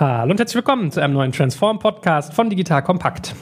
Hallo und herzlich willkommen zu einem neuen Transform-Podcast von Digital Kompakt.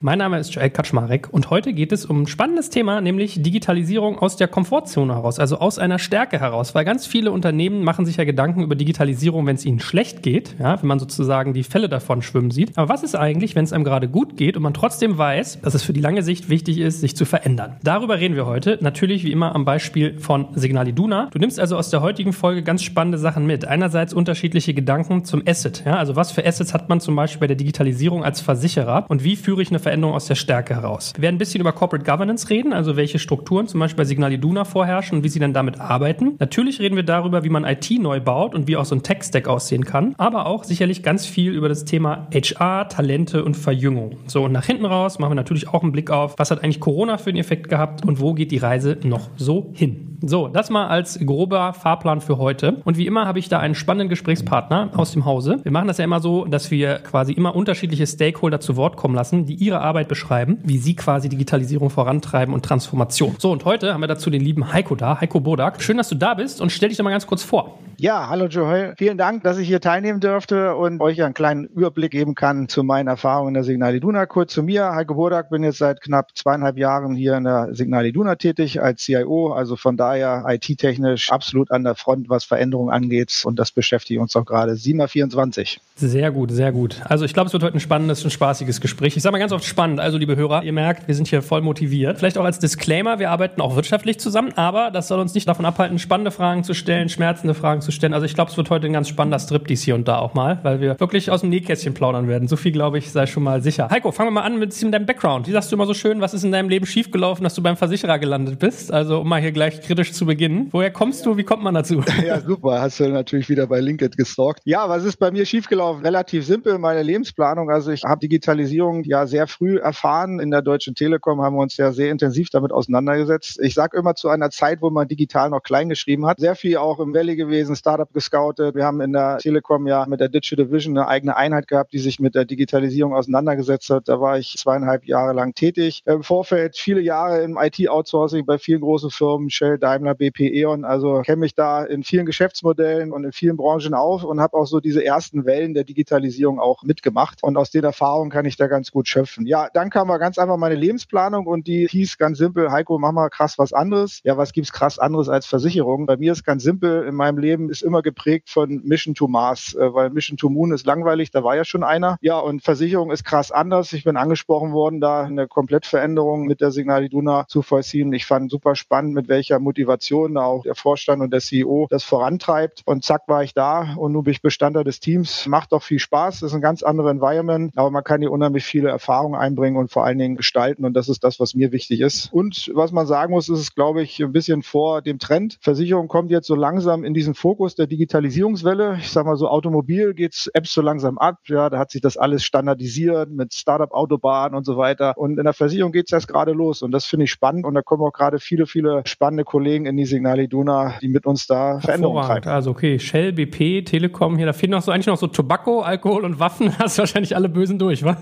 Mein Name ist Joel Kaczmarek und heute geht es um ein spannendes Thema, nämlich Digitalisierung aus der Komfortzone heraus, also aus einer Stärke heraus, weil ganz viele Unternehmen machen sich ja Gedanken über Digitalisierung, wenn es ihnen schlecht geht, ja, wenn man sozusagen die Fälle davon schwimmen sieht. Aber was ist eigentlich, wenn es einem gerade gut geht und man trotzdem weiß, dass es für die lange Sicht wichtig ist, sich zu verändern? Darüber reden wir heute, natürlich wie immer am Beispiel von Signal Iduna. Du nimmst also aus der heutigen Folge ganz spannende Sachen mit. Einerseits unterschiedliche Gedanken zum Asset, ja, also was für Assets hat man zum Beispiel bei der Digitalisierung als Versicherer und wie führe ich eine Veränderung aus der Stärke heraus. Wir werden ein bisschen über Corporate Governance reden, also welche Strukturen zum Beispiel bei Signal Iduna vorherrschen und wie sie dann damit arbeiten. Natürlich reden wir darüber, wie man IT neu baut und wie auch so ein Tech-Stack aussehen kann, aber auch sicherlich ganz viel über das Thema HR, Talente und Verjüngung. So, und nach hinten raus machen wir natürlich auch einen Blick auf, was hat eigentlich Corona für einen Effekt gehabt und wo geht die Reise noch so hin. So, das mal als grober Fahrplan für heute. Und wie immer habe ich da einen spannenden Gesprächspartner aus dem Hause. Wir machen das ja immer so, dass wir quasi immer unterschiedliche Stakeholder zu Wort kommen lassen, die ihre Arbeit beschreiben, wie sie quasi Digitalisierung vorantreiben und Transformation. So, und heute haben wir dazu den lieben Heiko da, Heiko Bodak. Schön, dass du da bist und stell dich doch mal ganz kurz vor. Ja, hallo Joel. Vielen Dank, dass ich hier teilnehmen dürfte und euch einen kleinen Überblick geben kann zu meinen Erfahrungen in der Signal Iduna. Kurz zu mir. Heiko Bodak, bin jetzt seit knapp zweieinhalb Jahren hier in der Signal Iduna tätig als CIO. Also von daher IT-technisch absolut an der Front, was Veränderungen angeht. Und das beschäftigt uns auch gerade. 7x24. Sehr gut, sehr gut. Also ich glaube, es wird heute ein spannendes und spaßiges Gespräch. Ich sage mal ganz oft spannend. Also liebe Hörer, ihr merkt, wir sind hier voll motiviert. Vielleicht auch als Disclaimer, wir arbeiten auch wirtschaftlich zusammen, aber das soll uns nicht davon abhalten, spannende Fragen zu stellen, schmerzende Fragen zu stellen. Also ich glaube, es wird heute ein ganz spannender Striptease hier und da auch mal, weil wir wirklich aus dem Nähkästchen plaudern werden. So viel, glaube ich, sei schon mal sicher. Heiko, fangen wir mal an mit deinem Background. Wie sagst du immer so schön, was ist in deinem Leben schiefgelaufen, dass du beim Versicherer gelandet bist? Also um mal hier gleich kritisch zu beginnen. Woher kommst du? Wie kommt man dazu? Ja, super. Hast du natürlich wieder bei LinkedIn gestalkt. Ja, was ist bei mir schiefgelaufen? Relativ simpel, meine Lebensplanung. Also ich habe Digitalisierung ja sehr früh erfahren. In der Deutschen Telekom haben wir uns ja sehr intensiv damit auseinandergesetzt. Ich sage immer zu einer Zeit, wo man digital noch klein geschrieben hat. Sehr viel auch im Valley gewesen, Startup gescoutet. Wir haben in der Telekom ja mit der Digital Vision eine eigene Einheit gehabt, die sich mit der Digitalisierung auseinandergesetzt hat. Da war ich zweieinhalb Jahre lang tätig. Im Vorfeld viele Jahre im IT-Outsourcing bei vielen großen Firmen, Shell, Daimler, BP, E.ON. Also kenne mich da in vielen Geschäftsmodellen und in vielen Branchen auf und habe auch so diese ersten Wellen der Digitalisierung auch mitgemacht. Und aus den Erfahrungen kann ich da ganz gut schöpfen. Ja, dann kam mal ganz einfach meine Lebensplanung und die hieß ganz simpel, Heiko, mach mal krass was anderes. Ja, was gibt's krass anderes als Versicherung? Bei mir ist ganz simpel, in meinem Leben ist immer geprägt von Mission to Mars, äh, weil Mission to Moon ist langweilig, da war ja schon einer. Ja, und Versicherung ist krass anders. Ich bin angesprochen worden, da eine Komplettveränderung mit der Signal Iduna zu vollziehen. Ich fand super spannend, mit welcher Motivation da auch der Vorstand und der CEO das vorantreibt. Und zack war ich da und nun bin ich Bestandteil des Teams. Macht doch viel Spaß, das ist ein ganz anderes Environment, aber man kann hier unheimlich viele Erfahrungen einbringen und vor allen Dingen gestalten und das ist das, was mir wichtig ist. Und was man sagen muss, ist es, glaube ich, ein bisschen vor dem Trend. Versicherung kommt jetzt so langsam in diesen Fokus der Digitalisierungswelle. Ich sage mal so, Automobil geht's Apps so langsam ab. Ja, da hat sich das alles standardisiert mit Startup-Autobahnen und so weiter. Und in der Versicherung geht's erst gerade los und das finde ich spannend und da kommen auch gerade viele, viele spannende Kollegen in die Signal Iduna, die mit uns da Veränderungen treiben. Also okay, Shell, BP, Telekom, hier, da fehlen noch so eigentlich noch so Tobacco, Alkohol und Waffen. Hast du wahrscheinlich alle Bösen durch, wa?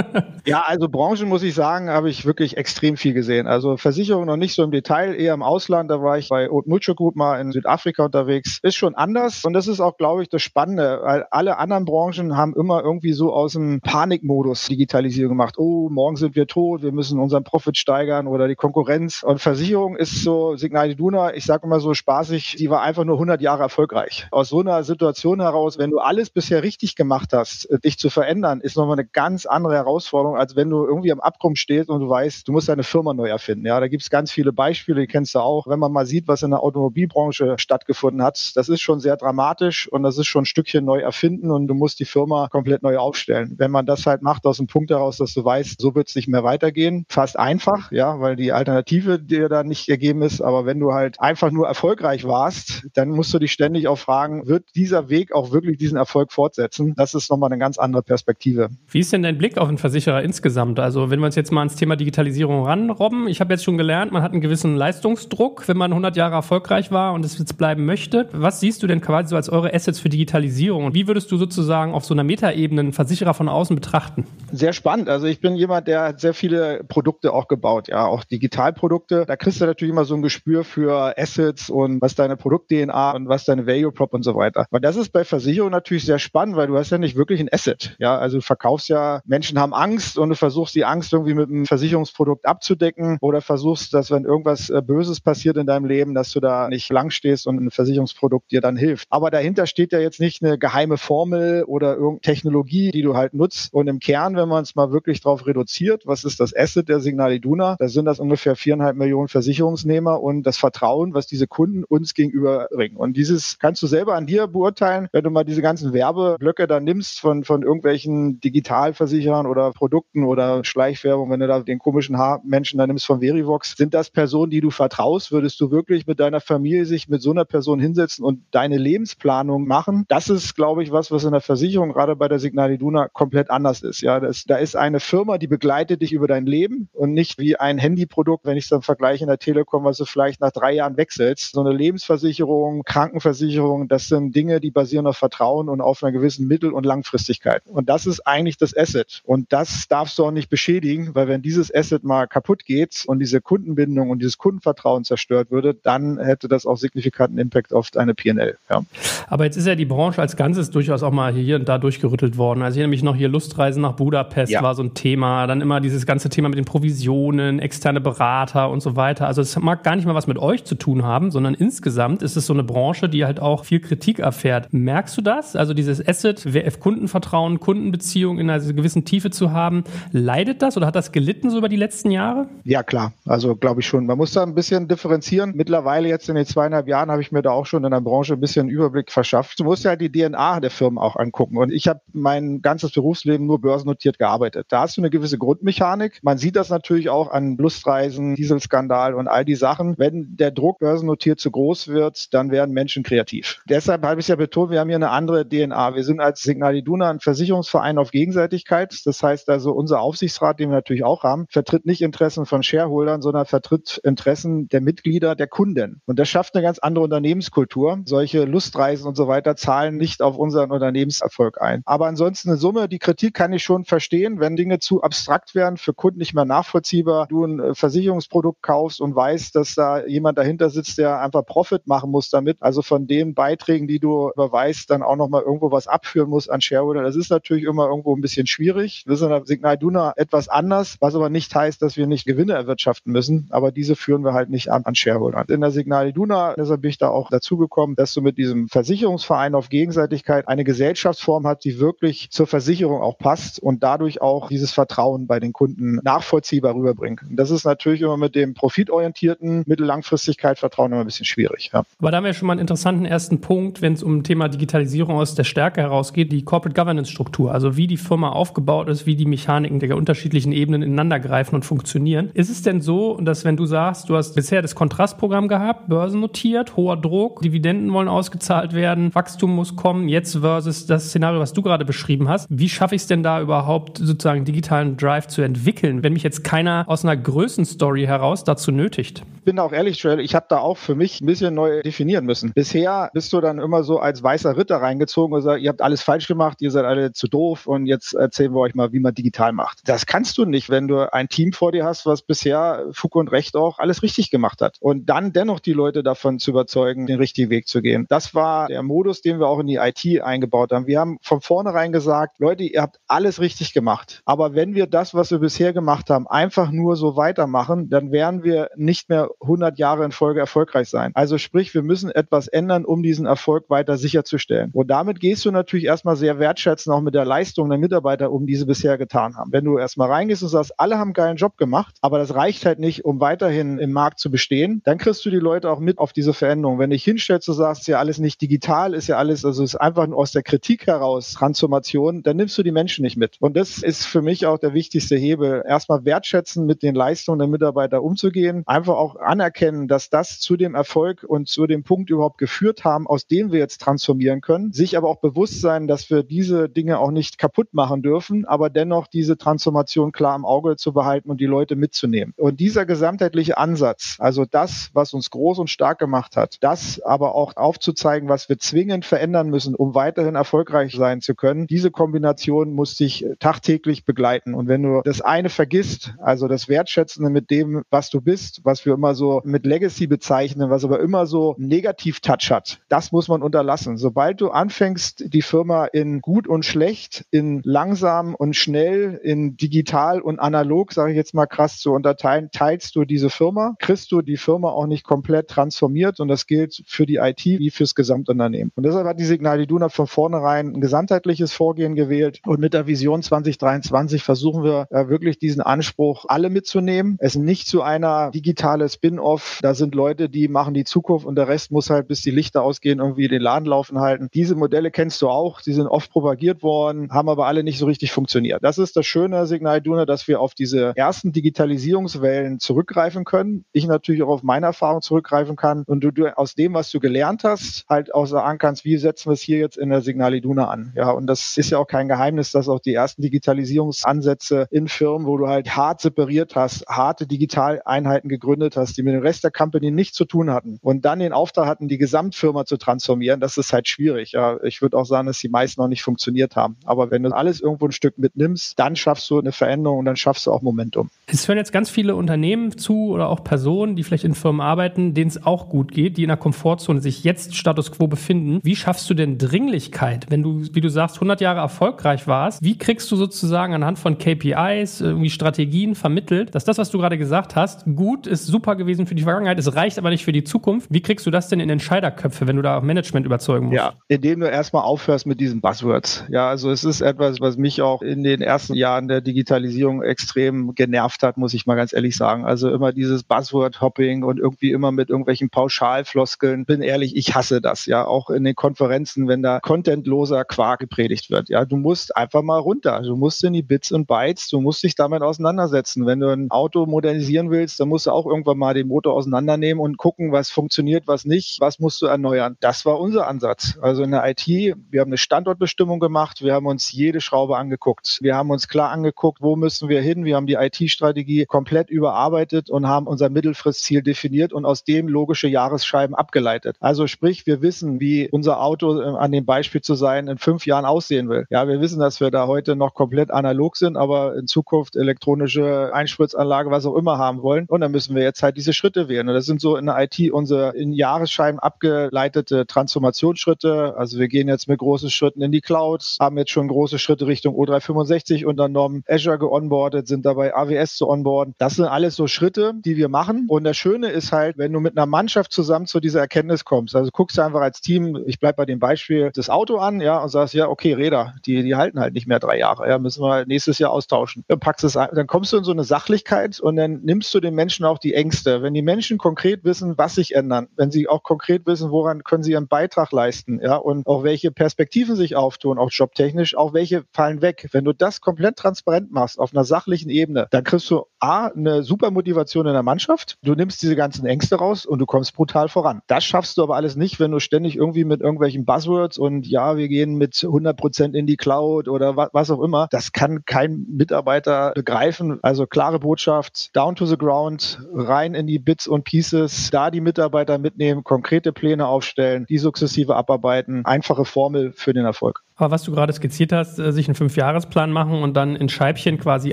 ja, also Branchen muss ich sagen, habe ich wirklich extrem viel gesehen. Also Versicherung noch nicht so im Detail, eher im Ausland. Da war ich bei Old Mutual Group mal in Südafrika unterwegs. Ist schon anders und das ist auch, glaube ich, das Spannende, weil alle anderen Branchen haben immer irgendwie so aus dem Panikmodus Digitalisierung gemacht. Oh, morgen sind wir tot, wir müssen unseren Profit steigern oder die Konkurrenz. Und Versicherung ist so, Signal Iduna, ich sage immer so spaßig, die war einfach nur 100 Jahre erfolgreich. Aus so einer Situation heraus, wenn du alles bisher richtig gemacht hast, dich zu verändern, ist nochmal eine ganz andere Herausforderung, als wenn du irgendwie am Abgrund stehst und du weißt, du musst deine Firma neu erfinden. Ja, da gibt es ganz viele Beispiele, die kennst du auch. Wenn man mal sieht, was in der Automobilbranche stattgefunden hat, das ist schon sehr dramatisch und das ist schon ein Stückchen neu erfinden und du musst die Firma komplett neu aufstellen. Wenn man das halt macht aus dem Punkt heraus, dass du weißt, so wird es nicht mehr weitergehen, fast einfach, ja, weil die Alternative dir da nicht ergeben ist. Aber wenn du halt einfach nur erfolgreich warst, dann musst du dich ständig auch fragen, wird dieser Weg auch wirklich diesen Erfolg fortsetzen? Das ist nochmal eine ganz andere Perspektive. Wie ist denn dein Blick auf den Versicherer insgesamt? Also wenn wir uns jetzt mal ans Thema Digitalisierung ranrobben, ich habe jetzt schon gelernt, man hat einen gewissen Leistungsdruck, wenn man 100 Jahre erfolgreich war und es jetzt bleiben möchte. Was Was siehst du denn quasi so als eure Assets für Digitalisierung? Und wie würdest du sozusagen auf so einer Metaebene einen Versicherer von außen betrachten? Sehr spannend. Also ich bin jemand, der hat sehr viele Produkte auch gebaut, ja, auch Digitalprodukte. Da kriegst du natürlich immer so ein Gespür für Assets und was deine Produkt-DNA und was deine Value Prop und so weiter. Aber das ist bei Versicherungen natürlich sehr spannend, weil du hast ja nicht wirklich ein Asset. Ja, also du verkaufst ja, Menschen haben Angst und du versuchst die Angst irgendwie mit einem Versicherungsprodukt abzudecken oder versuchst, dass wenn irgendwas äh, Böses passiert in deinem Leben, dass du da nicht lang stehst und ein Versicherungsprodukt dir dann hilft. Aber dahinter steht ja jetzt nicht eine geheime Formel oder irgendeine Technologie, die du halt nutzt. Und im Kern, wenn man es mal wirklich drauf reduziert, was ist das Asset der Signal Iduna? Da sind das ungefähr viereinhalb Millionen Versicherungsnehmer und das Vertrauen, was diese Kunden uns gegenüber bringen. Und dieses kannst du selber an dir beurteilen, wenn du mal diese ganzen Werbeblöcke da nimmst von, von irgendwelchen Digitalversicherern oder Produkten oder Schleichwerbung, wenn du da den komischen Haarmenschen da nimmst von Verivox, sind das Personen, die du vertraust? Würdest du wirklich mit deiner Familie sich mit so einer Person hinsetzen und deine Lebensplanung machen? Das ist, glaube ich, was, was in der Versicherung, gerade bei der Signal Iduna, komplett anders ist. Ja, das, da ist eine Firma, die begleitet dich über dein Leben und nicht wie ein Handyprodukt, wenn ich es dann vergleiche in der Telekom, was du vielleicht nach drei Jahren wechselst. So eine Lebensversicherung, Krankenversicherung, das sind Dinge, die basieren auf Vertrauen und auf einer gewissen Mittel- und Langfristigkeit. Und das ist eigentlich das Asset. Und das darfst du auch nicht beschädigen, weil wenn dieses Asset mal kaputt geht und diese Kundenbindung und dieses Kundenvertrauen zerstört würde, dann hätte das auch signifikanten Impact auf deine PNL. Ja. Aber jetzt ist ja die Branche als Ganzes durchaus auch mal hier und da durchgerüttelt worden. Also hier nämlich noch hier Lustreisen nach Budapest ja. war so ein Thema. Dann immer dieses ganze Thema mit den Provisionen, externe Berater und so weiter. Also es mag gar nicht mal was mit euch zu tun haben, sondern insgesamt ist es so eine Branche, die halt auch viel Kritik erfährt. Merkst du das? Also dieses Asset, WF-Kundenvertrauen, Kundenbeziehung in einer gewissen Tiefe zu haben, leidet das oder hat das gelitten so über die letzten Jahre? Ja, klar. Also glaube ich schon. Man muss da ein bisschen differenzieren. Mittlerweile jetzt in den zweieinhalb Jahren habe ich mir da auch schon in der Branche ein bisschen Überblick verschafft. Du musst ja die DNA der Firmen auch angucken. Und ich habe mein ganzes Berufsleben nur börsennotiert gearbeitet. Da hast du eine gewisse Grundmechanik. Man sieht das natürlich auch an Lustreisen, Dieselskandal und all die Sachen. Wenn der Druck börsennotiert zu groß wird, dann werden Menschen kreativ. Deshalb habe ich ja betont, wir haben hier eine andere DNA. Wir sind als Signal ein Versicherungsverein auf Gegenseitigkeit. Das heißt also, unser Aufsichtsrat, den wir natürlich auch haben, vertritt nicht Interessen von Shareholdern, sondern vertritt Interessen der Mitglieder, der Kunden. Und das schafft eine ganz andere Unternehmenskultur. Solche Lustreisen und so weiter zahlen nicht auf unseren Unternehmenserfolg ein. Aber ansonsten in Summe, die Kritik kann ich schon verstehen, wenn Dinge zu abstrakt werden, für Kunden nicht mehr nachvollziehbar, du ein äh, Versicherungsprodukt kaufst und weißt, dass da jemand dahinter sitzt, der einfach Profit machen muss damit, also von den Beiträgen, die du überweist, dann auch nochmal irgendwo was abführen muss an Shareholder. Das ist natürlich immer irgendwo ein bisschen schwierig. Wir sind in der Signal Duna etwas anders, was aber nicht heißt, dass wir nicht Gewinne erwirtschaften müssen, aber diese führen wir halt nicht an, an Shareholder. In der Signal Iduna, deshalb bin ich da auch dazugekommen, dass du mit diesem Versicherungsverein auf Gegenseitigkeit eine Gesellschaftsform hast, die wirklich zur Versicherung auch passt und dadurch auch dieses Vertrauen bei den Kunden nachvollziehbar rüberbringt. Das ist natürlich immer mit dem profitorientierten Mittellangfristigkeit Vertrauen immer ein bisschen schwierig. Ja. Aber da haben wir schon mal einen interessanten ersten Punkt, wenn es um Thema Digitalisierung aus der Stärke herausgeht, die Corporate Governance Struktur, also wie die Firma aufgebaut ist, wie die Mechaniken der unterschiedlichen Ebenen ineinander greifen und funktionieren. Ist es denn so, dass wenn du sagst, du hast bisher das Kontrastprogramm gehabt, börsennotiert, hoher Druck, Dividenden wollen ausgezahlt werden, Wachstum muss kommen, jetzt versus das Szenario, was du gerade beschrieben hast, wie schaffe ich es denn da überhaupt sozusagen digitalen Drive zu entwickeln, wenn mich jetzt keiner aus einer Größenstory heraus dazu nötigt? Ich bin auch ehrlich, Joel, ich habe da auch für mich ein bisschen neu definieren müssen. Bisher bist du dann immer so als weißer Ritter reingezogen und sagst, ihr habt alles falsch gemacht, ihr seid alle zu doof und jetzt erzählen wir euch mal, wie man digital macht. Das kannst du nicht, wenn du ein Team vor dir hast, was bisher Fug und Recht auch alles richtig gemacht hat. Und dann dennoch die Leute davon zu überzeugen, den richtigen Weg zu gehen. Das war der Modus, den wir auch in die IT eingebaut haben. Wir haben von vornherein gesagt, Leute, ihr habt alles richtig gemacht. Aber wenn wir das, was wir bisher gemacht haben, einfach nur so weitermachen, dann werden wir nicht mehr 100 Jahre in Folge erfolgreich sein. Also sprich, wir müssen etwas ändern, um diesen Erfolg weiter sicherzustellen. Und damit gehst du natürlich erstmal sehr wertschätzen, auch mit der Leistung der Mitarbeiter um, die sie bisher getan haben. Wenn du erstmal reingehst und sagst, alle haben einen geilen Job gemacht, aber das reicht halt nicht, um weiterhin im Markt zu bestehen, dann kriegst du die Leute auch mit auf diese Veränderung. Wenn du dich hinstellst, du sagst, ja alles nicht digital, ist ja alles, also ist einfach aus der Kritik heraus Transformation, dann nimmst du die Menschen nicht mit. Und das ist für mich auch der wichtigste Hebel. Erstmal wertschätzen, mit den Leistungen der Mitarbeiter umzugehen, einfach auch anerkennen, dass das zu dem Erfolg und zu dem Punkt überhaupt geführt haben, aus dem wir jetzt transformieren können, sich aber auch bewusst sein, dass wir diese Dinge auch nicht kaputt machen dürfen, aber dennoch diese Transformation klar im Auge zu behalten und die Leute mitzunehmen. Und dieser gesamtheitliche Ansatz, also das, was uns groß und stark gemacht hat, das aber aufzuzeigen, was wir zwingend verändern müssen, um weiterhin erfolgreich sein zu können. Diese Kombination muss dich tagtäglich begleiten. Und wenn du das eine vergisst, also das Wertschätzende mit dem, was du bist, was wir immer so mit Legacy bezeichnen, was aber immer so Negativ-Touch hat, das muss man unterlassen. Sobald du anfängst, die Firma in gut und schlecht, in langsam und schnell, in digital und analog, sage ich jetzt mal krass, zu unterteilen, teilst du diese Firma, kriegst du die Firma auch nicht komplett transformiert und das gilt für die IT wie fürs Gesamtunternehmen. Und deshalb hat die Signal Iduna von vornherein ein gesamtheitliches Vorgehen gewählt und mit der Vision 2023 versuchen wir äh, wirklich diesen Anspruch alle mitzunehmen. Es nicht zu einer digitale Spin-off, da sind Leute, die machen die Zukunft und der Rest muss halt bis die Lichter ausgehen irgendwie den Laden laufen halten. Diese Modelle kennst du auch, die sind oft propagiert worden, haben aber alle nicht so richtig funktioniert. Das ist das Schöne Signal Iduna, dass wir auf diese ersten Digitalisierungswellen zurückgreifen können. Ich natürlich auch auf meine Erfahrung zurückgreifen kann und du, du aus dem, was du gelernt hast, halt auch sagen kannst, wie setzen wir es hier jetzt in der Signal Iduna an. Ja, und das ist ja auch kein Geheimnis, dass auch die ersten Digitalisierungsansätze in Firmen, wo du halt hart separiert hast, harte Digitaleinheiten gegründet hast, die mit dem Rest der Company nichts zu tun hatten und dann den Auftrag hatten, die Gesamtfirma zu transformieren, das ist halt schwierig. Ja, ich würde auch sagen, dass die meisten noch nicht funktioniert haben. Aber wenn du alles irgendwo ein Stück mitnimmst, dann schaffst du eine Veränderung und dann schaffst du auch Momentum. Es hören jetzt ganz viele Unternehmen zu oder auch Personen, die vielleicht in Firmen arbeiten, denen es auch gut geht, die in der Komfortzone sich jetzt Status quo befinden. Wie schaffst du denn Dringlichkeit, wenn du, wie du sagst, 100 Jahre erfolgreich warst? Wie kriegst du sozusagen anhand von KPIs, irgendwie Strategien vermittelt, dass das, was du gerade gesagt hast, gut ist super gewesen für die Vergangenheit, es reicht aber nicht für die Zukunft. Wie kriegst du das denn in Entscheiderköpfe, wenn du da auch Management überzeugen musst? Ja, indem du erstmal aufhörst mit diesen Buzzwords. Ja, also es ist etwas, was mich auch in den ersten Jahren der Digitalisierung extrem genervt hat, muss ich mal ganz ehrlich sagen. Also immer dieses Buzzword-Hopping und irgendwie immer mit irgendwelchen Pauschalfloskeln. Bin ehrlich, ich hasse das. Ja, auch in den Konferenzen, wenn da contentloser Quark gepredigt wird. Ja, du musst einfach mal runter. Du musst in die Bits und Bytes. Du musst dich damit auseinandersetzen. Wenn du ein Auto modernisieren willst, dann musst du auch irgendwann mal den Motor auseinandernehmen und gucken, was funktioniert, was nicht, was musst du erneuern. Das war unser Ansatz. Also in der IT, wir haben eine Standortbestimmung gemacht. Wir haben uns jede Schraube angeguckt. Wir haben uns klar angeguckt, wo müssen wir hin. Wir haben die IT-Strategie komplett überarbeitet und haben unser Mittelfristziel definiert und aus dem logische Jahresscheiben abgeleitet. Also sprich, wir wissen, wie unser Auto, äh, an dem Beispiel zu sein, in fünf Jahren aussehen will. Ja, wir wissen, dass wir da heute noch komplett analog sind, aber in Zukunft elektronische Einspritzanlage, was auch immer haben wollen. Und dann müssen wir jetzt halt diese Schritte wählen. Und das sind so in der IT unsere in Jahresscheiben abgeleitete Transformationsschritte. Also wir gehen jetzt mit großen Schritten in die Cloud, haben jetzt schon große Schritte Richtung O365 unternommen, Azure geonboardet, sind dabei AWS zu onboarden. Das sind alles so Schritte, die wir machen. Und das Schöne ist halt, wenn du mit einer Mannschaft zusammen zu dieser Erkenntnis kommst, also guckst du einfach als Team, ich bleib bei dem Beispiel, das Auto an, ja, und sagst, ja, okay, Räder, die, die halten halt nicht mehr drei Jahre, ja, müssen wir nächstes Jahr austauschen. Dann packst es ein, dann kommst du in so eine Sachlichkeit und dann nimmst du den Menschen auch die Ängste. Wenn die Menschen konkret wissen, was sich ändern, wenn sie auch konkret wissen, woran können sie ihren Beitrag leisten, ja, und auch welche Perspektiven sich auftun, auch jobtechnisch, auch welche fallen weg. Wenn du das komplett transparent machst auf einer sachlichen Ebene, dann kriegst du A, eine super Motivation in der Mannschaft, du nimmst diese ganzen Ängste raus und du kommst brutal voran. Das schaffst du aber alles nicht, wenn du ständig irgendwie mit irgendwelchen Buzzwords und ja, wir gehen mit 100 Prozent in die Cloud oder was auch immer. Das kann kein Mitarbeiter begreifen. Also klare Botschaft, down to the ground, rein in die Bits und Pieces, da die Mitarbeiter mitnehmen, konkrete Pläne aufstellen, die sukzessive abarbeiten. Einfache Formel für den Erfolg. Aber was du gerade skizziert hast, äh, sich einen Fünfjahresplan machen und dann in Scheibchen quasi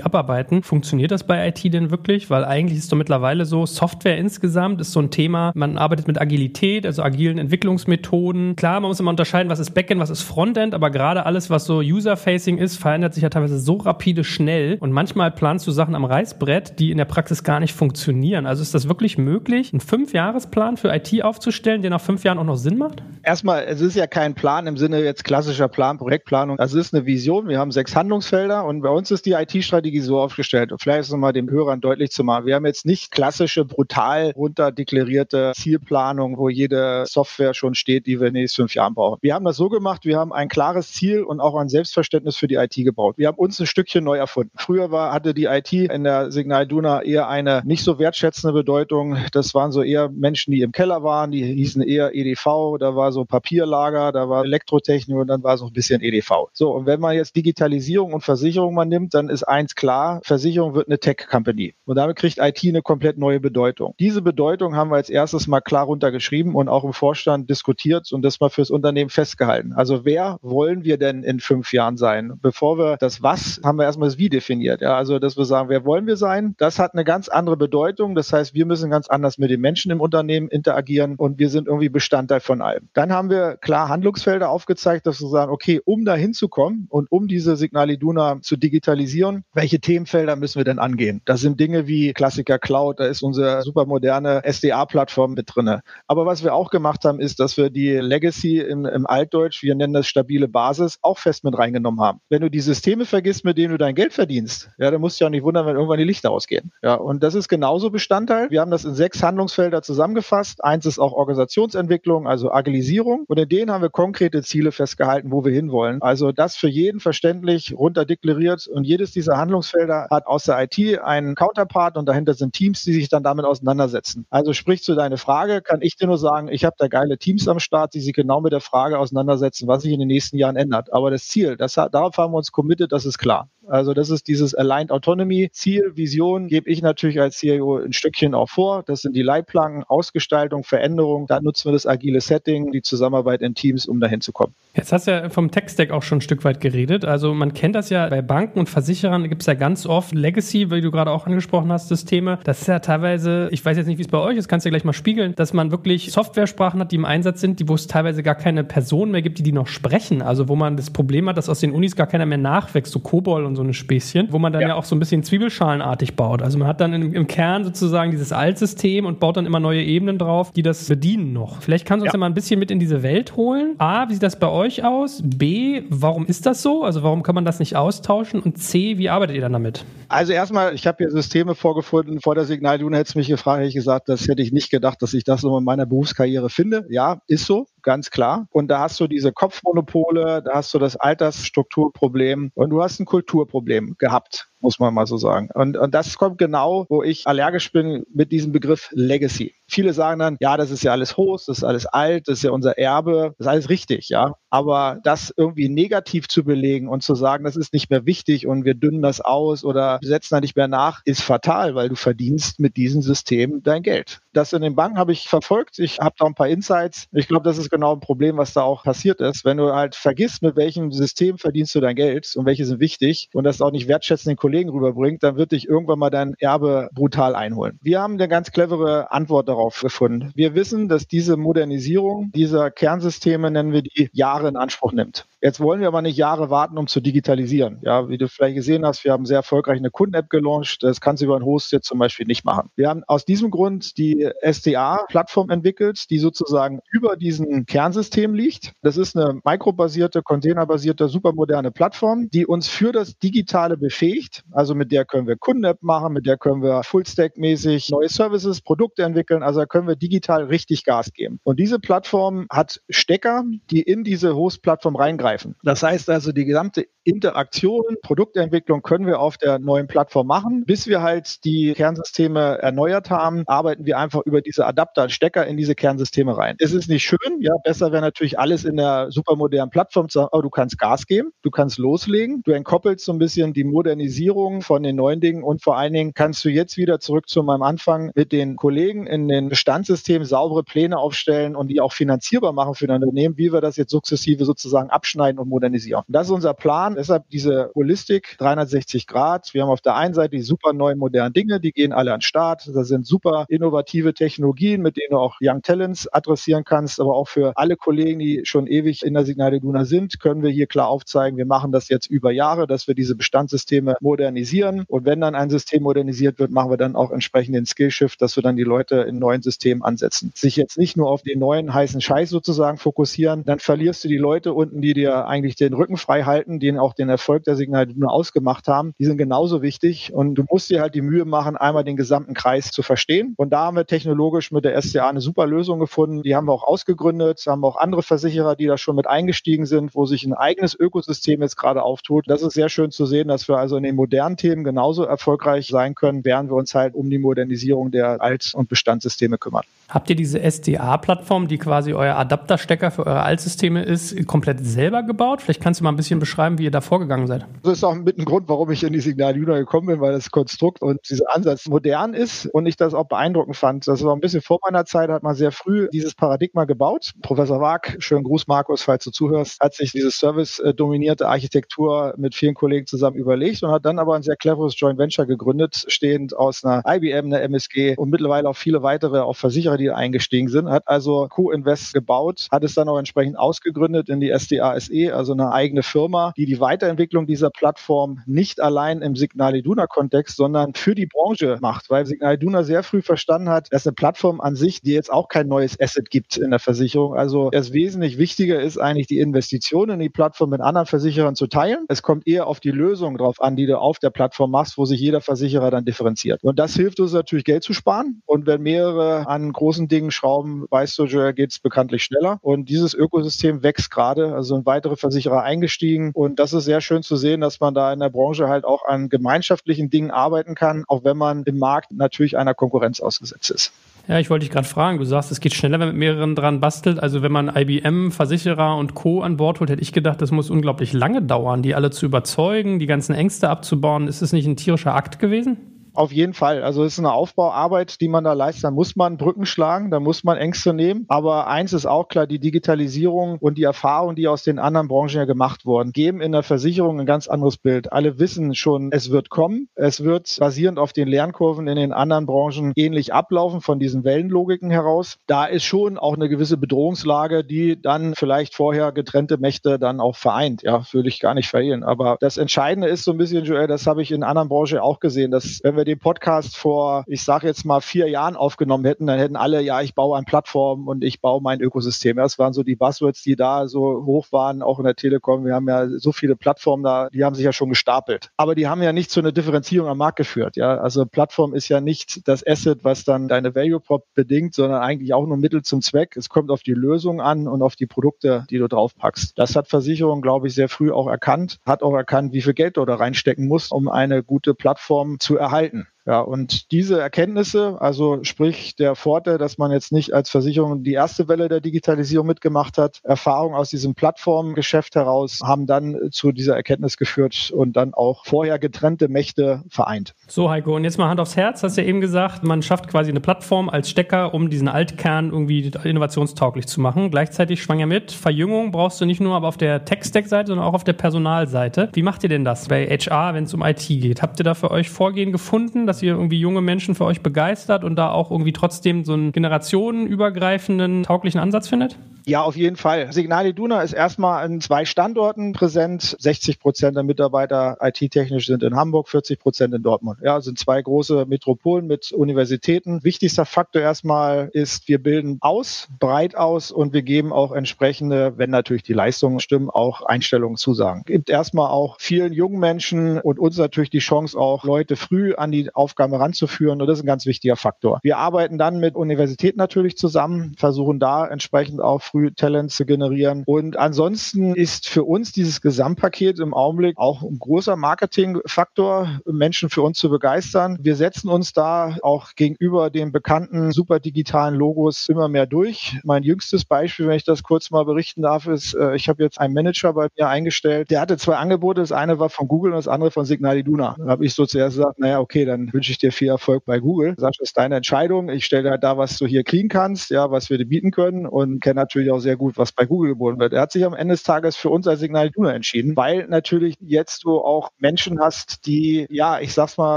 abarbeiten, funktioniert das bei IT denn wirklich? Weil eigentlich ist doch mittlerweile so, Software insgesamt ist so ein Thema, man arbeitet mit Agilität, also agilen Entwicklungsmethoden. Klar, man muss immer unterscheiden, was ist Backend, was ist Frontend, aber gerade alles, was so User-Facing ist, verändert sich ja teilweise so rapide schnell und manchmal planst du Sachen am Reißbrett, die in der Praxis gar nicht funktionieren. Also ist das wirklich möglich, einen Fünfjahresplan für IT aufzustellen, der nach fünf Jahren auch noch Sinn macht? Erstmal, es ist ja kein Plan im Sinne jetzt klassischer Plan Projektplanung. Das ist eine Vision. Wir haben sechs Handlungsfelder und bei uns ist die IT-Strategie so aufgestellt. Vielleicht ist es nochmal den Hörern deutlich zu machen. Wir haben jetzt nicht klassische, brutal runterdeklarierte Zielplanung, wo jede Software schon steht, die wir in den nächsten fünf Jahren brauchen. Wir haben das so gemacht, wir haben ein klares Ziel und auch ein Selbstverständnis für die IT gebaut. Wir haben uns ein Stückchen neu erfunden. Früher war, hatte die IT in der Signal Duna eher eine nicht so wertschätzende Bedeutung. Das waren so eher Menschen, die im Keller waren, die hießen eher EDV, da war so Papierlager, da war Elektrotechnik und dann war so ein bisschen bisschen EDV. So, und wenn man jetzt Digitalisierung und Versicherung mal nimmt, dann ist eins klar, Versicherung wird eine Tech-Company. Und damit kriegt IT eine komplett neue Bedeutung. Diese Bedeutung haben wir als erstes mal klar runtergeschrieben und auch im Vorstand diskutiert und das mal fürs Unternehmen festgehalten. Also wer wollen wir denn in fünf Jahren sein? Bevor wir das Was, haben wir erstmal das Wie definiert. Ja, also, dass wir sagen, wer wollen wir sein? Das hat eine ganz andere Bedeutung. Das heißt, wir müssen ganz anders mit den Menschen im Unternehmen interagieren und wir sind irgendwie Bestandteil von allem. Dann haben wir klar Handlungsfelder aufgezeigt, dass wir sagen, okay, um da hinzukommen und um diese Signal Iduna zu digitalisieren, welche Themenfelder müssen wir denn angehen? Das sind Dinge wie Klassiker Cloud, da ist unsere super moderne SDA-Plattform mit drinne. Aber was wir auch gemacht haben, ist, dass wir die Legacy im, im Altdeutsch, wir nennen das stabile Basis, auch fest mit reingenommen haben. Wenn du die Systeme vergisst, mit denen du dein Geld verdienst, ja, dann musst du ja auch nicht wundern, wenn irgendwann die Lichter ausgehen. Ja, und das ist genauso Bestandteil. Wir haben das in sechs Handlungsfelder zusammengefasst. Eins ist auch Organisationsentwicklung, also Agilisierung. Und in denen haben wir konkrete Ziele festgehalten, wo wir hinwollen. Also das für jeden verständlich runterdeklariert. Und jedes dieser Handlungsfelder hat aus der IT einen Counterpart und dahinter sind Teams, die sich dann damit auseinandersetzen. Also sprich zu deiner Frage, kann ich dir nur sagen, ich habe da geile Teams am Start, die sich genau mit der Frage auseinandersetzen, was sich in den nächsten Jahren ändert. Aber das Ziel, das, darauf haben wir uns committed, das ist klar. Also das ist dieses Aligned Autonomy. Ziel, Vision gebe ich natürlich als CIO ein Stückchen auch vor. Das sind die Leitplanken, Ausgestaltung, Veränderung. Da nutzen wir das agile Setting, die Zusammenarbeit in Teams, um dahin zu kommen. Jetzt hast du ja vom Tech-Stack auch schon ein Stück weit geredet. Also man kennt das ja bei Banken und Versicherern gibt es ja ganz oft Legacy, wie du gerade auch angesprochen hast, Systeme. Das ist ja teilweise, ich weiß jetzt nicht, wie es bei euch ist, kannst du ja gleich mal spiegeln, dass man wirklich Software-Sprachen hat, die im Einsatz sind, die, wo es teilweise gar keine Personen mehr gibt, die die noch sprechen. Also wo man das Problem hat, dass aus den Unis gar keiner mehr nachwächst, so Kobol und so ein Späßchen, wo man dann ja, ja auch so ein bisschen Zwiebelschalenartig baut. Also man hat dann im, im, Kern sozusagen dieses Altsystem und baut dann immer neue Ebenen drauf, die das bedienen noch. Vielleicht kannst du uns ja. ja mal ein bisschen mit in diese Welt holen. A, wie sieht das bei euch aus? B, warum ist das so? Also warum kann man das nicht austauschen? Und C, wie arbeitet ihr dann damit? Also erstmal, ich habe hier Systeme vorgefunden. Vor der Signal, du hättest mich gefragt, hätte ich gesagt, das hätte ich nicht gedacht, dass ich das so in meiner Berufskarriere finde. Ja, ist so ganz klar. Und da hast du diese Kopfmonopole, da hast du das Altersstrukturproblem und du hast ein Kulturproblem gehabt muss man mal so sagen. Und, und das kommt genau, wo ich allergisch bin mit diesem Begriff Legacy. Viele sagen dann, ja, das ist ja alles Host, das ist alles alt, das ist ja unser Erbe, das ist alles richtig, ja. Aber das irgendwie negativ zu belegen und zu sagen, das ist nicht mehr wichtig und wir dünnen das aus oder setzen da nicht mehr nach, ist fatal, weil du verdienst mit diesem System dein Geld. Das in den Banken habe ich verfolgt. Ich habe da ein paar Insights. Ich glaube, das ist genau ein Problem, was da auch passiert ist. Wenn du halt vergisst, mit welchem System verdienst du dein Geld und welche sind wichtig und das auch nicht wertschätzen den Kollegen rüberbringt, dann wird dich irgendwann mal dein Erbe brutal einholen. Wir haben eine ganz clevere Antwort darauf gefunden. Wir wissen, dass diese Modernisierung dieser Kernsysteme, nennen wir die, Jahre in Anspruch nimmt. Jetzt wollen wir aber nicht Jahre warten, um zu digitalisieren. Ja, wie du vielleicht gesehen hast, wir haben sehr erfolgreich eine Kunden-App gelauncht. Das kannst du über einen Host jetzt zum Beispiel nicht machen. Wir haben aus diesem Grund die SDA-Plattform entwickelt, die sozusagen über diesen Kernsystem liegt. Das ist eine mikrobasierte, containerbasierte, supermoderne Plattform, die uns für das Digitale befähigt. Also mit der können wir Kunden-App machen, mit der können wir Full-Stack-mäßig neue Services, Produkte entwickeln. Also da können wir digital richtig Gas geben. Und diese Plattform hat Stecker, die in diese Host-Plattform reingreifen zugreifen. Das heißt also, die gesamte Interaktion, Produktentwicklung können wir auf der neuen Plattform machen. Bis wir halt die Kernsysteme erneuert haben, arbeiten wir einfach über diese Adapter, Stecker in diese Kernsysteme rein. Es ist nicht schön, ja, besser wäre natürlich alles in der supermodernen Plattform zu sagen, oh, du kannst Gas geben, du kannst loslegen, du entkoppelst so ein bisschen die Modernisierung von den neuen Dingen und vor allen Dingen kannst du jetzt wieder zurück zu meinem Anfang mit den Kollegen in den Bestandssystemen saubere Pläne aufstellen und die auch finanzierbar machen für ein Unternehmen, wie wir das jetzt sukzessive sozusagen abschneiden abschneiden und modernisieren. Das ist unser Plan. Deshalb diese Holistik 360 Grad. Wir haben auf der einen Seite die super neuen modernen Dinge, die gehen alle an den Start. Das sind super innovative Technologien, mit denen du auch Young Talents adressieren kannst, aber auch für alle Kollegen, die schon ewig in der Signale Duna sind, können wir hier klar aufzeigen, wir machen das jetzt über Jahre, dass wir diese Bestandssysteme modernisieren. Und wenn dann ein System modernisiert wird, machen wir dann auch entsprechend den Skillshift, dass wir dann die Leute in neuen Systemen ansetzen. Sich jetzt nicht nur auf den neuen heißen Scheiß sozusagen fokussieren, dann verlierst du die Leute unten, die dir dir eigentlich den Rücken frei halten, den auch den Erfolg der Signale nur ausgemacht haben, die sind genauso wichtig. Und du musst dir halt die Mühe machen, einmal den gesamten Kreis zu verstehen. Und da haben wir technologisch mit der SCA eine super Lösung gefunden. Die haben wir auch ausgegründet, haben auch andere Versicherer, die da schon mit eingestiegen sind, wo sich ein eigenes Ökosystem jetzt gerade auftut. Das ist sehr schön zu sehen, dass wir also in den modernen Themen genauso erfolgreich sein können, während wir uns halt um die Modernisierung der Alt- und Bestandssysteme kümmern. Habt ihr diese SDA-Plattform, die quasi euer Adapterstecker für eure Altsysteme ist, komplett selber selber gebaut? Vielleicht kannst du mal ein bisschen beschreiben, wie ihr da vorgegangen seid. Das ist auch mit ein Grund, warum ich in die Signal Juna gekommen bin, weil das Konstrukt und dieser Ansatz modern ist und ich das auch beeindruckend fand. Das war ein bisschen vor meiner Zeit, hat man sehr früh dieses Paradigma gebaut. Professor Wag, schönen Gruß Markus, falls du zuhörst, hat sich diese service-dominierte Architektur mit vielen Kollegen zusammen überlegt und hat dann aber ein sehr cleveres Joint Venture gegründet, stehend aus einer IBM, einer MSG und mittlerweile auch viele weitere auch Versicherer, die eingestiegen sind, hat also Co-Invest gebaut, hat es dann auch entsprechend ausgegründet in die SDA SE, also eine eigene Firma, die die Weiterentwicklung dieser Plattform nicht allein im Signal Iduna-Kontext, sondern für die Branche macht, weil Signal Iduna sehr früh verstanden hat, dass eine Plattform an sich, die jetzt auch kein neues Asset gibt in der Versicherung, also das wesentlich wichtiger ist eigentlich die Investition in die Plattform mit anderen Versicherern zu teilen. Es kommt eher auf die Lösung drauf an, die du auf der Plattform machst, wo sich jeder Versicherer dann differenziert. Und das hilft uns natürlich Geld zu sparen. Und wenn mehrere an großen Dingen schrauben, weißt du, geht es bekanntlich schneller. Und dieses Ökosystem wächst gerade. Also sind weitere Versicherer eingestiegen. Und das ist sehr schön zu sehen, dass man da in der Branche halt auch an gemeinschaftlichen Dingen arbeiten kann, auch wenn man im Markt natürlich einer Konkurrenz ausgesetzt ist. Ja, ich wollte dich gerade fragen. Du sagst, es geht schneller, wenn man mit mehreren dran bastelt. Also wenn man IBM, Versicherer und Co. an Bord holt, hätte ich gedacht, das muss unglaublich lange dauern, die alle zu überzeugen, die ganzen Ängste abzubauen. Ist es nicht ein tierischer Akt gewesen? Auf jeden Fall. Also es ist eine Aufbauarbeit, die man da leistet. Da muss man Brücken schlagen, da muss man Ängste nehmen. Aber eins ist auch klar, die Digitalisierung und die Erfahrungen, die aus den anderen Branchen ja gemacht wurden, geben in der Versicherung ein ganz anderes Bild. Alle wissen schon, es wird kommen. Es wird basierend auf den Lernkurven in den anderen Branchen ähnlich ablaufen von diesen Wellenlogiken heraus. Da ist schon auch eine gewisse Bedrohungslage, die dann vielleicht vorher getrennte Mächte dann auch vereint. Ja, würde ich gar nicht verhehlen. Aber das Entscheidende ist so ein bisschen, Joel, das habe ich in anderen Branchen auch gesehen, dass wenn wir den Podcast vor, ich sage jetzt mal, vier Jahren aufgenommen hätten, dann hätten alle, ja, ich baue eine Plattform und ich baue mein Ökosystem. Das waren so die Buzzwords, die da so hoch waren, auch in der Telekom. Wir haben ja so viele Plattformen da, die haben sich ja schon gestapelt. Aber die haben ja nicht zu einer Differenzierung am Markt geführt. Ja, also Plattform ist ja nicht das Asset, was dann deine Value Prop bedingt, sondern eigentlich auch nur Mittel zum Zweck. Es kommt auf die Lösung an und auf die Produkte, die du draufpackst. Das hat Versicherung, glaube ich, sehr früh auch erkannt, hat auch erkannt, wie viel Geld du da reinstecken musst, um eine gute Plattform zu erhalten. Britain. Ja, und diese Erkenntnisse, also sprich der Vorteil, dass man jetzt nicht als Versicherung die erste Welle der Digitalisierung mitgemacht hat, Erfahrung aus diesem Plattformgeschäft heraus, haben dann zu dieser Erkenntnis geführt und dann auch vorher getrennte Mächte vereint. So, Heiko, und jetzt mal Hand aufs Herz, hast du ja eben gesagt, man schafft quasi eine Plattform als Stecker, um diesen Altkern irgendwie innovationstauglich zu machen. Gleichzeitig schwanger mit, Verjüngung brauchst du nicht nur aber auf der Tech-Stack-Seite, sondern auch auf der Personalseite. Wie macht ihr denn das bei HR, wenn es um IT geht? Habt ihr da für euch Vorgehen gefunden, dass dass ihr irgendwie junge Menschen für euch begeistert und da auch irgendwie trotzdem so einen generationenübergreifenden, tauglichen Ansatz findet? Ja, auf jeden Fall. Signal Iduna ist erstmal an zwei Standorten präsent. 60 Prozent der Mitarbeiter IT-technisch sind in Hamburg, 40 Prozent in Dortmund. Ja, sind zwei große Metropolen mit Universitäten. Wichtigster Faktor erstmal ist, wir bilden aus, breit aus und wir geben auch entsprechende, wenn natürlich die Leistungen stimmen, auch Einstellungen zusagen. Gibt erstmal auch vielen jungen Menschen und uns natürlich die Chance auch Leute früh an die Aufgaben ranzuführen und das ist ein ganz wichtiger Faktor. Wir arbeiten dann mit Universitäten natürlich zusammen, versuchen da entsprechend auch früh früh Talent zu generieren. Und ansonsten ist für uns dieses Gesamtpaket im Augenblick auch ein großer Marketingfaktor, Menschen für uns zu begeistern. Wir setzen uns da auch gegenüber den bekannten super digitalen Logos immer mehr durch. Mein jüngstes Beispiel, wenn ich das kurz mal berichten darf, ist, äh, ich habe jetzt einen Manager bei mir eingestellt, der hatte zwei Angebote. Das eine war von Google und das andere von Signal Iduna. Da habe ich so zuerst gesagt, naja, okay, dann wünsche ich dir viel Erfolg bei Google. Sascha, ist deine Entscheidung. Ich stelle halt da, was du hier kriegen kannst, ja, was wir dir bieten können und kenne natürlich natürlich auch sehr gut, was bei Google geboten wird. Er hat sich am Ende des Tages für uns als Signal Iduna entschieden, weil natürlich jetzt du auch Menschen hast, die, ja, ich sag's mal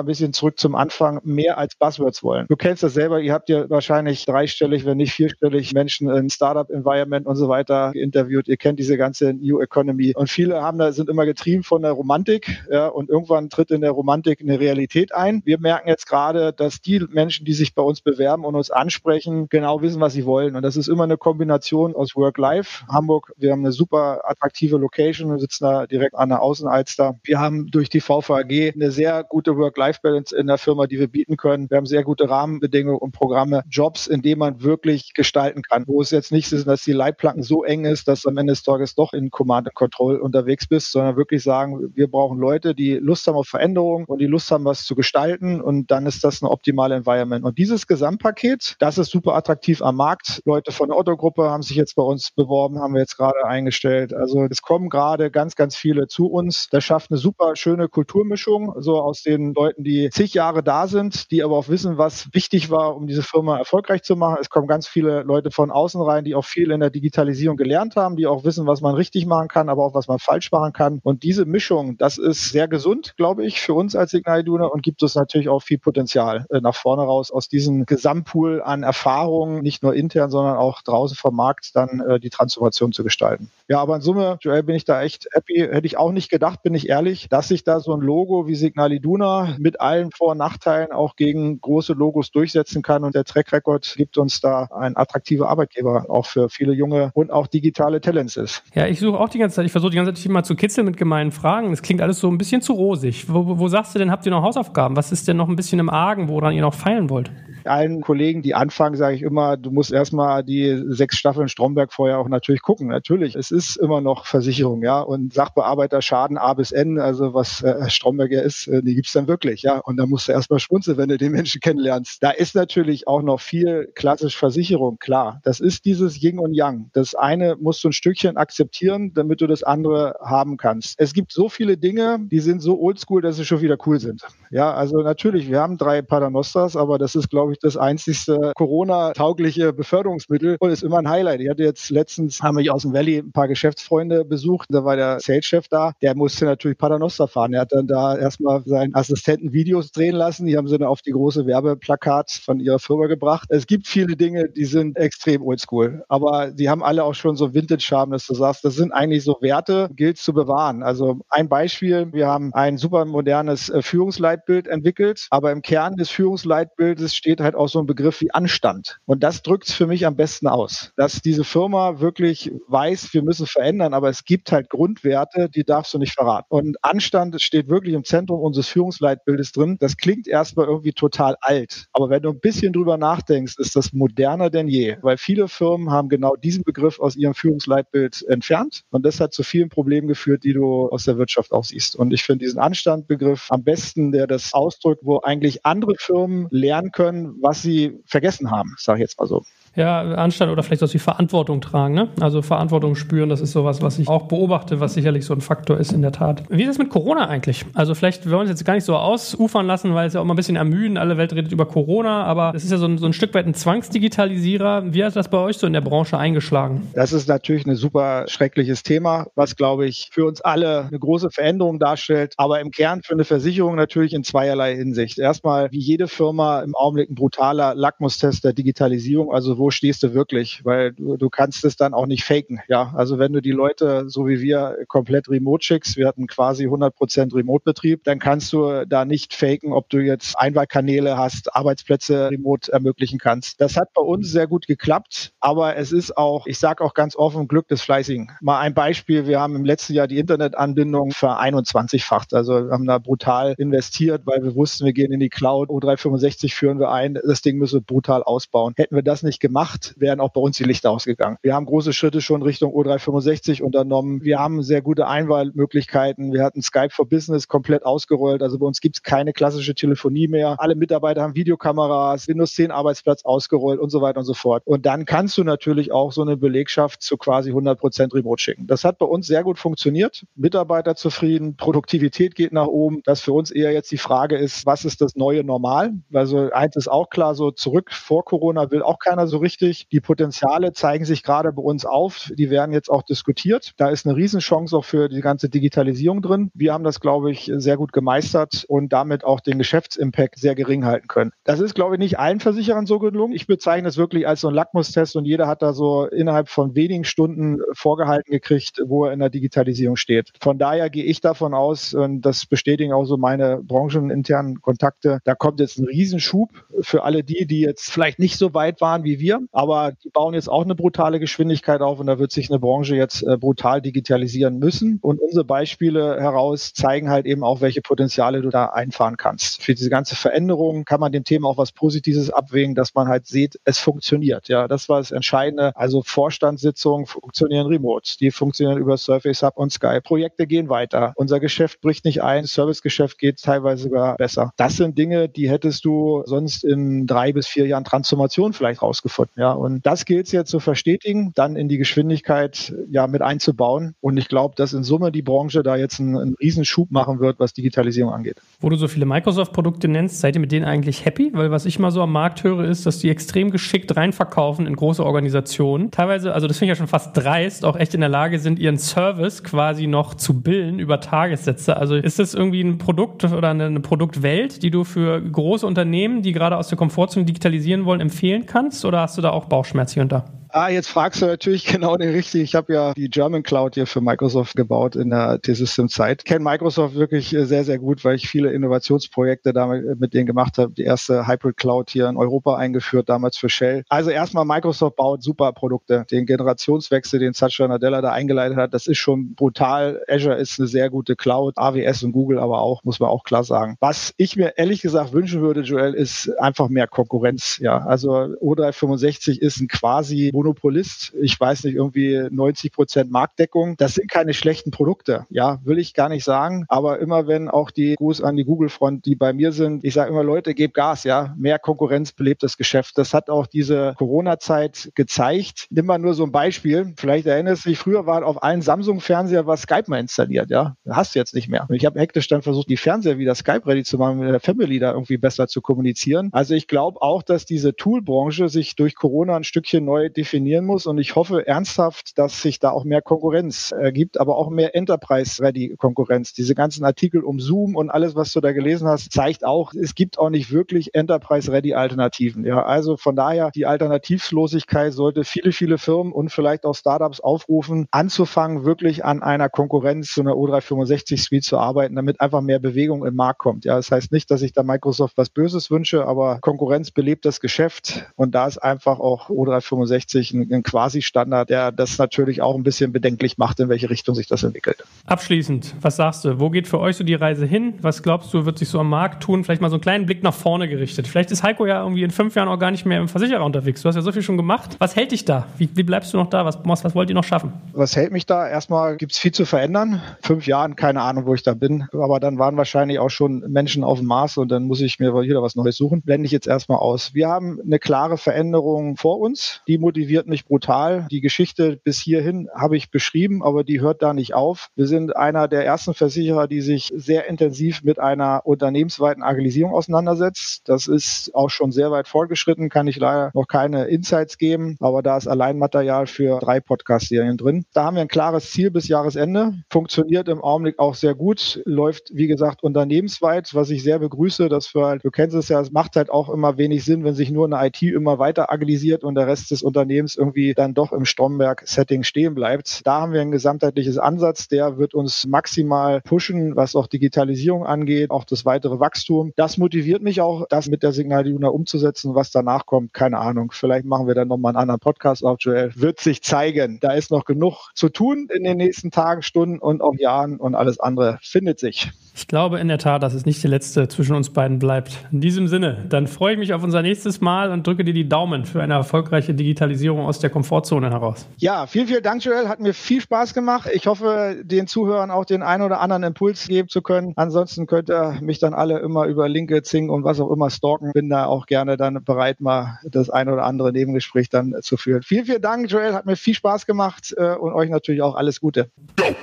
ein bisschen zurück zum Anfang, mehr als Buzzwords wollen. Du kennst das selber, ihr habt ja wahrscheinlich dreistellig, wenn nicht vierstellig Menschen in Startup-Environment und so weiter interviewt. Ihr kennt diese ganze New Economy. Und viele haben da, sind immer getrieben von der Romantik, ja, und irgendwann tritt in der Romantik eine Realität ein. Wir merken jetzt gerade, dass die Menschen, die sich bei uns bewerben und uns ansprechen, genau wissen, was sie wollen. Und das ist immer eine Kombination aus Work-Life. Hamburg, wir haben eine super attraktive Location, wir sitzen da direkt an der Außenalster. Wir haben durch die VVAG eine sehr gute Work-Life-Balance in der Firma, die wir bieten können. Wir haben sehr gute Rahmenbedingungen und Programme, Jobs, in denen man wirklich gestalten kann, wo es jetzt nicht ist, dass die Leitplanken so eng ist, dass am Ende des Tages doch in Command and Control unterwegs bist, sondern wirklich sagen, wir brauchen Leute, die Lust haben auf Veränderung und die Lust haben, was zu gestalten und dann ist das eine optimale Environment. Und dieses Gesamtpaket, das ist super attraktiv am Markt. Leute von der Otto-Gruppe haben sich jetzt bei uns beworben, haben wir jetzt gerade eingestellt. Also es kommen gerade ganz, ganz viele zu uns. Das schafft eine super schöne Kulturmischung, so aus den Leuten, die zig Jahre da sind, die aber auch wissen, was wichtig war, um diese Firma erfolgreich zu machen. Es kommen ganz viele Leute von außen rein, die auch viel in der Digitalisierung gelernt haben, die auch wissen, was man richtig machen kann, aber auch was man falsch machen kann. Und diese Mischung, das ist sehr gesund, glaube ich, für uns als Signal Iduna und gibt es natürlich auch viel Potenzial äh, nach vorne raus aus diesem Gesamtpool an Erfahrungen, nicht nur intern, sondern auch draußen vom Markt dann äh, die Transformation zu gestalten. Ja, aber in Summe, Joel, bin ich da echt happy. Hätte ich auch nicht gedacht, bin ich ehrlich, dass sich da so ein Logo wie Signal Iduna mit allen Vor- und Nachteilen auch gegen große Logos durchsetzen kann. Und der Track Record gibt uns da ein attraktiver Arbeitgeber, auch für viele junge und auch digitale Talents ist. Ja, ich suche auch die ganze Zeit, ich versuche die ganze Zeit mal zu kitzeln mit gemeinen Fragen. Es klingt alles so ein bisschen zu rosig. Wo, wo sagst du denn, habt ihr noch Hausaufgaben? Was ist denn noch ein bisschen im Argen, woran ihr noch feilen wollt? allen Kollegen, die anfangen, sage ich immer, du musst erstmal die sechs Staffeln Stromberg vorher auch natürlich gucken. Natürlich, es ist immer noch Versicherung, ja, und Sachbearbeiter Schaden A bis N, also was äh, Stromberg ja ist, äh, die gibt's dann wirklich, ja. Und da musst du erstmal schmunzeln, wenn du den Menschen kennenlernst. Da ist natürlich auch noch viel klassisch Versicherung, klar. Das ist dieses Yin und Yang. Das eine musst du ein Stückchen akzeptieren, damit du das andere haben kannst. Es gibt so viele Dinge, die sind so oldschool, dass sie schon wieder cool sind. Ja, also natürlich, wir haben drei Paternosters, aber das ist, glaube ich, das einzigste Corona-taugliche Beförderungsmittel und ist immer ein Highlight. Ich hatte jetzt letztens, haben wir aus dem Valley ein paar Geschäftsfreunde besucht, da war der Sales-Chef da, der musste natürlich Paternoster fahren. Er hat dann da erstmal seinen Assistenten Videos drehen lassen, die haben sie dann auf die große Werbeplakat von ihrer Firma gebracht. Es gibt viele Dinge, die sind extrem oldschool, aber die haben alle auch schon so Vintage-Charme, dass du sagst, das sind eigentlich so Werte, gilt zu bewahren. Also ein Beispiel, wir haben ein super modernes äh, Führungsleitbild entwickelt, aber im Kern des Führungsleitbildes steht halt auch so ein Begriff wie Anstand. Und das drückt es für mich am besten aus, dass diese Firma wirklich weiß, wir müssen verändern, aber es gibt halt Grundwerte, die darfst du nicht verraten. Und Anstand steht wirklich im Zentrum unseres Führungsleitbildes drin. Das klingt erstmal irgendwie total alt, aber wenn du ein bisschen drüber nachdenkst, ist das moderner denn je, weil viele Firmen haben genau diesen Begriff aus ihrem Führungsleitbild entfernt und das hat zu vielen Problemen geführt, die du aus der Wirtschaft auch siehst. Und ich finde diesen Anstandbegriff am besten, der das ausdrückt, wo eigentlich andere Firmen lernen können, was sie vergessen haben, sage ich jetzt mal so. Ja, Anstand oder vielleicht auch die Verantwortung tragen, ne? Also Verantwortung spüren, das ist sowas, was ich auch beobachte, was sicherlich so ein Faktor ist in der Tat. Wie ist es mit Corona eigentlich? Also vielleicht wollen wir uns jetzt gar nicht so ausufern lassen, weil es ja auch mal ein bisschen ermüden, alle Welt redet über Corona, aber es ist ja so ein, so ein Stück weit ein Zwangsdigitalisierer. Wie hat das bei euch so in der Branche eingeschlagen? Das ist natürlich ein super schreckliches Thema, was, glaube ich, für uns alle eine große Veränderung darstellt, aber im Kern für eine Versicherung natürlich in zweierlei Hinsicht. Erstmal, wie jede Firma im Augenblick ein brutaler Lackmustest der Digitalisierung, also wo stehst du wirklich, weil du, du kannst es dann auch nicht faken. Ja, also wenn du die Leute, so wie wir, komplett remote schickst, wir hatten quasi 100 Prozent Remote-Betrieb, dann kannst du da nicht faken, ob du jetzt Einwahlkanäle hast, Arbeitsplätze remote ermöglichen kannst. Das hat bei uns sehr gut geklappt, aber es ist auch, ich sage auch ganz offen, Glück des Fleißigen. Mal ein Beispiel, wir haben im letzten Jahr die Internetanbindung für 21-facht, also haben da brutal investiert, weil wir wussten, wir gehen in die Cloud, O365 führen wir ein, das Ding müssen wir brutal ausbauen. Hätten wir das nicht gemacht, gemacht, wären auch bei uns die Lichter ausgegangen. Wir haben große Schritte schon Richtung O365 unternommen. Wir haben sehr gute Einwahlmöglichkeiten. Wir hatten Skype for Business komplett ausgerollt. Also bei uns gibt es keine klassische Telefonie mehr. Alle Mitarbeiter haben Videokameras, Windows 10 Arbeitsplatz ausgerollt und so weiter und so fort. Und dann kannst du natürlich auch so eine Belegschaft zu quasi 100 Prozent Remote schicken. Das hat bei uns sehr gut funktioniert. Mitarbeiter zufrieden, Produktivität geht nach oben. Das für uns eher jetzt die Frage ist, was ist das neue Normal? Also eins ist auch klar, so zurück vor Corona will auch keiner so richtig. Die Potenziale zeigen sich gerade bei uns auf. Die werden jetzt auch diskutiert. Da ist eine Riesenchance auch für die ganze Digitalisierung drin. Wir haben das, glaube ich, sehr gut gemeistert und damit auch den Geschäftsimpact sehr gering halten können. Das ist, glaube ich, nicht allen Versicherern so gelungen. Ich bezeichne es wirklich als so ein Lackmustest und jeder hat da so innerhalb von wenigen Stunden vorgehalten gekriegt, wo er in der Digitalisierung steht. Von daher gehe ich davon aus, und das bestätigen auch so meine brancheninternen Kontakte, da kommt jetzt ein Riesenschub für alle die, die jetzt vielleicht nicht so weit waren wie wir wir. Aber die bauen jetzt auch eine brutale Geschwindigkeit auf und da wird sich eine Branche jetzt äh, brutal digitalisieren müssen. Und unsere Beispiele heraus zeigen halt eben auch, welche Potenziale du da einfahren kannst. Für diese ganze Veränderung kann man dem Thema auch was Positives abwägen, dass man halt sieht, es funktioniert. Ja, das war das Entscheidende. Also Vorstandssitzungen funktionieren remote. Die funktionieren über Surface Hub und Skype. Projekte gehen weiter. Unser Geschäft bricht nicht ein. Servicegeschäft geht teilweise sogar besser. Das sind Dinge, die hättest du sonst in drei bis vier Jahren Transformation vielleicht rausgefunden gefunden. Ja, und das gilt es jetzt zu verstetigen, dann in die Geschwindigkeit ja mit einzubauen. Und ich glaube, dass in Summe die Branche da jetzt einen, einen Riesenschub machen wird, was Digitalisierung angeht. Wo du so viele Microsoft-Produkte nennst, seid ihr mit denen eigentlich happy? Weil was ich mal so am Markt höre, ist, dass die extrem geschickt reinverkaufen in große Organisationen. Teilweise, also das finde ich ja schon fast dreist, auch echt in der Lage sind, ihren Service quasi noch zu bilden über Tagessätze. Also ist das irgendwie ein Produkt oder eine Produktwelt, die du für große Unternehmen, die gerade aus der Komfortzone digitalisieren wollen, empfehlen kannst? Oder hast du da auch Bauchschmerz hier und da? Ah, jetzt fragst du natürlich genau den richtigen. Ich habe ja die German Cloud hier für Microsoft gebaut in der T-System-Zeit. Kenne Microsoft wirklich äh, sehr, sehr gut, weil ich viele Innovationsprojekte damit äh, mit denen gemacht habe. Die erste Hybrid Cloud hier in Europa eingeführt, damals für Shell. Also erstmal Microsoft baut super Produkte. Den Generationswechsel, den Satya Nadella da eingeleitet hat, das ist schon brutal. Azure ist eine sehr gute Cloud. AWS und Google aber auch, muss man auch klar sagen. Was ich mir ehrlich gesagt wünschen würde, Joel, ist einfach mehr Konkurrenz. Ja, also O365 ist ein quasi Monopolist. Ich weiß nicht, irgendwie 90 Prozent Marktdeckung. Das sind keine schlechten Produkte. Ja, will ich gar nicht sagen. Aber immer wenn auch die Gruß an die Google-Front, die bei mir sind, ich sage immer, Leute, gebt Gas, ja. Mehr Konkurrenz belebt das Geschäft. Das hat auch diese Corona-Zeit gezeigt. Nimm mal nur so ein Beispiel. Vielleicht erinnerst du dich, früher war auf allen Samsung-Fernseher was Skype mal installiert, ja. Hast du jetzt nicht mehr. Ich habe hektisch dann versucht, die Fernseher wieder Skype-ready zu machen, mit der Family da irgendwie besser zu kommunizieren. Also ich glaube auch, dass diese Tool-Branche sich durch Corona ein Stückchen neu definiert definieren muss. Und ich hoffe ernsthaft, dass sich da auch mehr Konkurrenz ergibt, aber auch mehr Enterprise-Ready-Konkurrenz. Diese ganzen Artikel um Zoom und alles, was du da gelesen hast, zeigt auch, es gibt auch nicht wirklich Enterprise-Ready-Alternativen. Ja, also von daher, die Alternativlosigkeit sollte viele, viele Firmen und vielleicht auch Startups aufrufen, anzufangen, wirklich an einer Konkurrenz zu einer O365 Suite zu arbeiten, damit einfach mehr Bewegung im Markt kommt. Ja, das heißt nicht, dass ich da Microsoft was Böses wünsche, aber Konkurrenz belebt das Geschäft und da ist einfach auch O365 natürlich ein, ein Quasi-Standard, der das natürlich auch ein bisschen bedenklich macht, in welche Richtung sich das entwickelt. Abschließend, was sagst du? Wo geht für euch so die Reise hin? Was glaubst du, wird sich so am Markt tun? Vielleicht mal so einen kleinen Blick nach vorne gerichtet. Vielleicht ist Heiko ja irgendwie in fünf Jahren auch gar nicht mehr im Versicherer unterwegs. Du hast ja so viel schon gemacht. Was hält dich da? Wie, wie bleibst du noch da? Was, was, was wollt ihr noch schaffen? Was hält mich da? Erstmal gibt es viel zu verändern. Fünf Jahren, keine Ahnung, wo ich da bin. Aber dann waren wahrscheinlich auch schon Menschen auf dem Mars und dann muss ich mir wieder was Neues suchen. Blende ich jetzt erstmal aus. Wir haben eine klare Veränderung vor uns. Die motiviert mich brutal. Die Geschichte bis hierhin habe ich beschrieben, aber die hört da nicht auf. Wir sind einer der ersten Versicherer, die sich sehr intensiv mit einer unternehmensweiten Agilisierung auseinandersetzt. Das ist auch schon sehr weit fortgeschritten, kann ich leider noch keine Insights geben, aber da ist Alleinmaterial für drei Podcast-Serien drin. Da haben wir ein klares Ziel bis Jahresende. Funktioniert im Augenblick auch sehr gut, läuft wie gesagt unternehmensweit, was ich sehr begrüße. dass wir halt, du kennst es ja, es macht halt auch immer wenig Sinn, wenn sich nur eine IT immer weiter agilisiert und der Rest des Unternehmens irgendwie dann doch im Stromberg-Setting stehen bleibt. Da haben wir ein gesamtheitliches Ansatz, der wird uns maximal pushen, was auch Digitalisierung angeht, auch das weitere Wachstum. Das motiviert mich auch, das mit der Signal Iduna umzusetzen. Was danach kommt, keine Ahnung. Vielleicht machen wir dann nochmal einen anderen Podcast auf, Joel. Wird sich zeigen. Da ist noch genug zu tun in den nächsten Tagen, Stunden und auch Jahren und alles andere findet sich. Ich glaube in der Tat, dass es nicht die letzte zwischen uns beiden bleibt. In diesem Sinne, dann freue ich mich auf unser nächstes Mal und drücke dir die Daumen für eine erfolgreiche Digitalisierung aus der Komfortzone heraus. Ja, vielen, vielen Dank, Joel. Hat mir viel Spaß gemacht. Ich hoffe, den Zuhörern auch den einen oder anderen Impuls geben zu können. Ansonsten könnt ihr mich dann alle immer über Linke, Zing und was auch immer stalken. Bin da auch gerne dann bereit, mal das ein oder andere Nebengespräch dann zu führen. Vielen, vielen Dank, Joel. Hat mir viel Spaß gemacht äh, und euch natürlich auch alles Gute. Go.